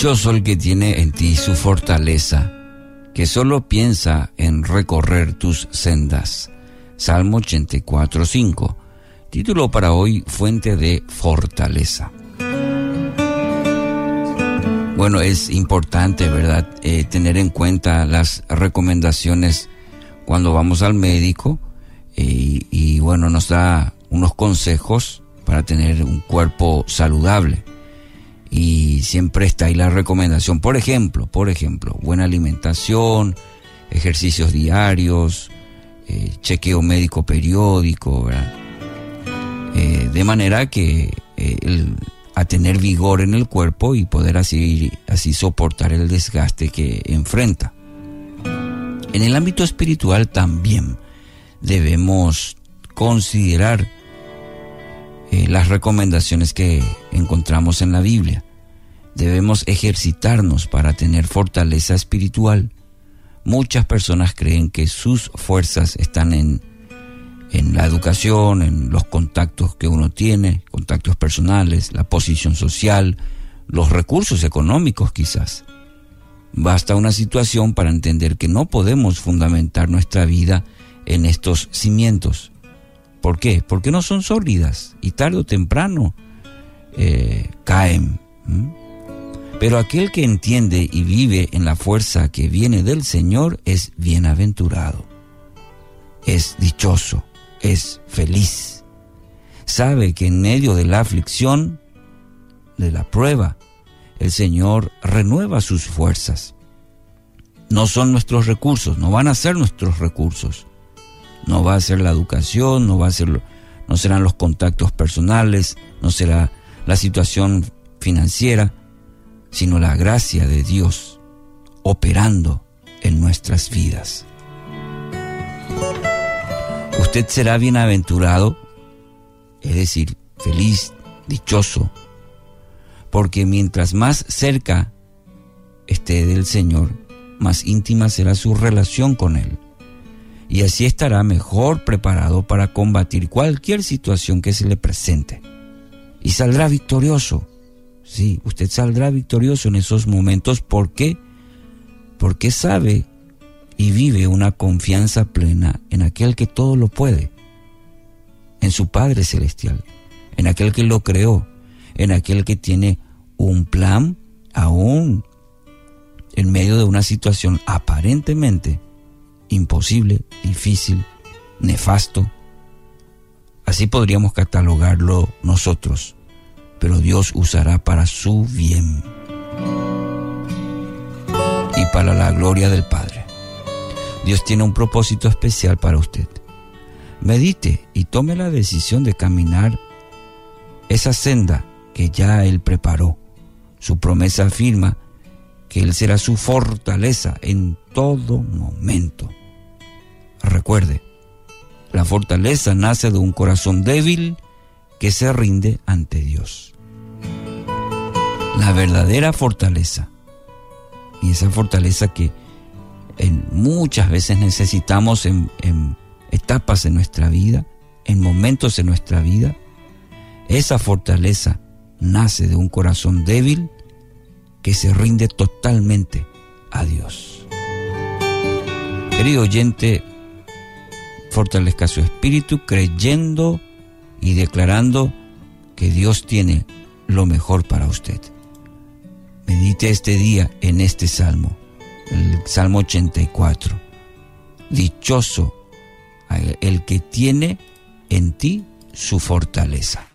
Dichoso el que tiene en ti su fortaleza, que solo piensa en recorrer tus sendas. Salmo 84, 5. Título para hoy, Fuente de Fortaleza. Bueno, es importante, ¿verdad?, eh, tener en cuenta las recomendaciones cuando vamos al médico eh, y bueno, nos da unos consejos para tener un cuerpo saludable. Y siempre está ahí la recomendación, por ejemplo, por ejemplo, buena alimentación, ejercicios diarios, eh, chequeo médico periódico, de manera que el a tener vigor en el cuerpo y poder así, así soportar el desgaste que enfrenta. En el ámbito espiritual también debemos considerar eh, las recomendaciones que encontramos en la Biblia. Debemos ejercitarnos para tener fortaleza espiritual. Muchas personas creen que sus fuerzas están en en la educación, en los contactos que uno tiene, contactos personales, la posición social, los recursos económicos quizás. Basta una situación para entender que no podemos fundamentar nuestra vida en estos cimientos. ¿Por qué? Porque no son sólidas y tarde o temprano eh, caen. Pero aquel que entiende y vive en la fuerza que viene del Señor es bienaventurado, es dichoso es feliz. Sabe que en medio de la aflicción, de la prueba, el Señor renueva sus fuerzas. No son nuestros recursos, no van a ser nuestros recursos. No va a ser la educación, no va a ser no serán los contactos personales, no será la situación financiera, sino la gracia de Dios operando en nuestras vidas usted será bienaventurado, es decir, feliz, dichoso, porque mientras más cerca esté del Señor, más íntima será su relación con Él. Y así estará mejor preparado para combatir cualquier situación que se le presente. Y saldrá victorioso. Sí, usted saldrá victorioso en esos momentos. ¿Por qué? Porque sabe y vive una confianza plena en aquel que todo lo puede, en su Padre Celestial, en aquel que lo creó, en aquel que tiene un plan aún en medio de una situación aparentemente imposible, difícil, nefasto. Así podríamos catalogarlo nosotros, pero Dios usará para su bien y para la gloria del Padre. Dios tiene un propósito especial para usted. Medite y tome la decisión de caminar esa senda que ya Él preparó. Su promesa afirma que Él será su fortaleza en todo momento. Recuerde, la fortaleza nace de un corazón débil que se rinde ante Dios. La verdadera fortaleza, y esa fortaleza que muchas veces necesitamos en, en etapas de nuestra vida, en momentos de nuestra vida. Esa fortaleza nace de un corazón débil que se rinde totalmente a Dios. Querido oyente, fortalezca su espíritu creyendo y declarando que Dios tiene lo mejor para usted. Medite este día en este salmo el Salmo 84. Dichoso el que tiene en ti su fortaleza.